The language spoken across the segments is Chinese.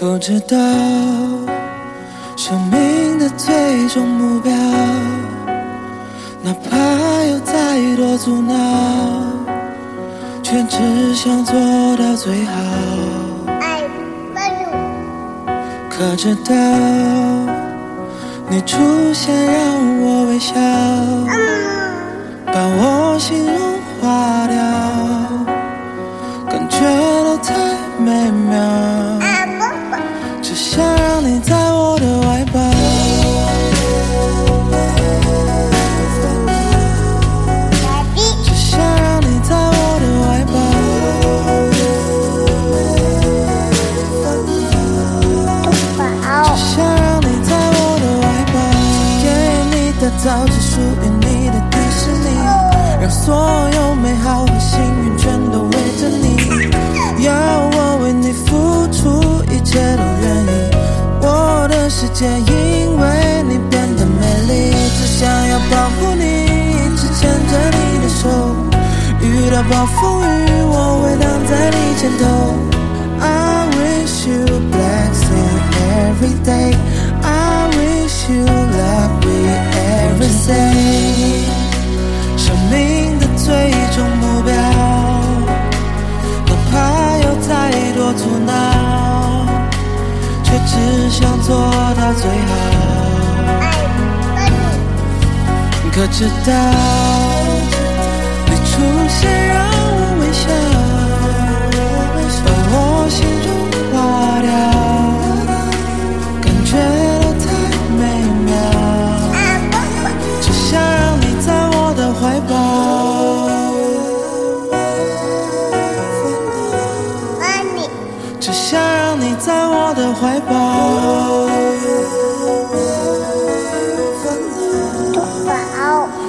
不知道生命的最终目标，哪怕有再多阻挠，却只想做到最好。可知道你出现让我微笑，造只属于你的迪士尼，让所有美好和幸运全都围着你，要我为你付出一切都愿意。我的世界因为你变得美丽，只想要保护你，一直牵着你的手。遇到暴风雨，我会挡在你前头。I day. 生命的最终目标，哪怕有再多阻挠，却只想做到最好。可知道，的怀抱，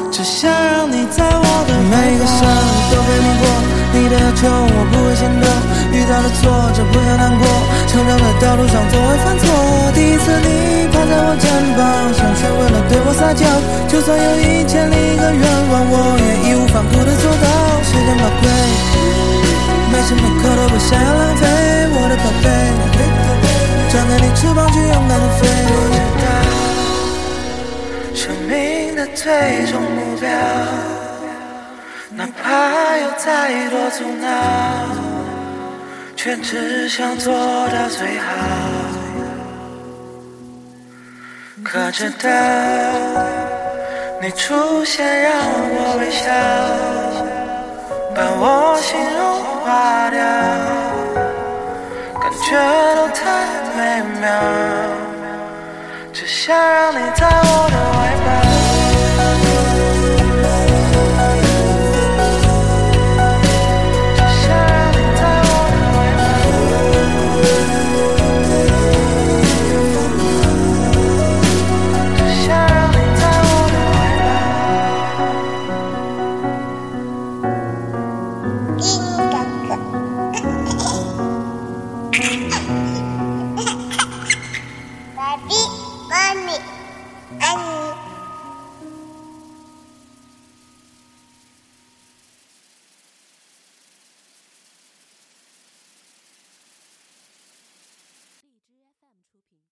只想让你在我的每个生日都陪你过，你的要求我不会嫌多，遇到了挫折不要难过，成长的道路上总会犯错。第一次你趴在我肩膀，像是为了对我撒娇，就算有一千零个愿望，我也义无反顾的做到。时间宝贵，每时每刻都不想要翅膀去勇敢的飞。我知道生命的最终目标，哪怕有再多阻挠，却只想做到最好。可知道，你出现让我微笑，把我心融化掉，感觉都太美妙。只想让你在マミ、アニ。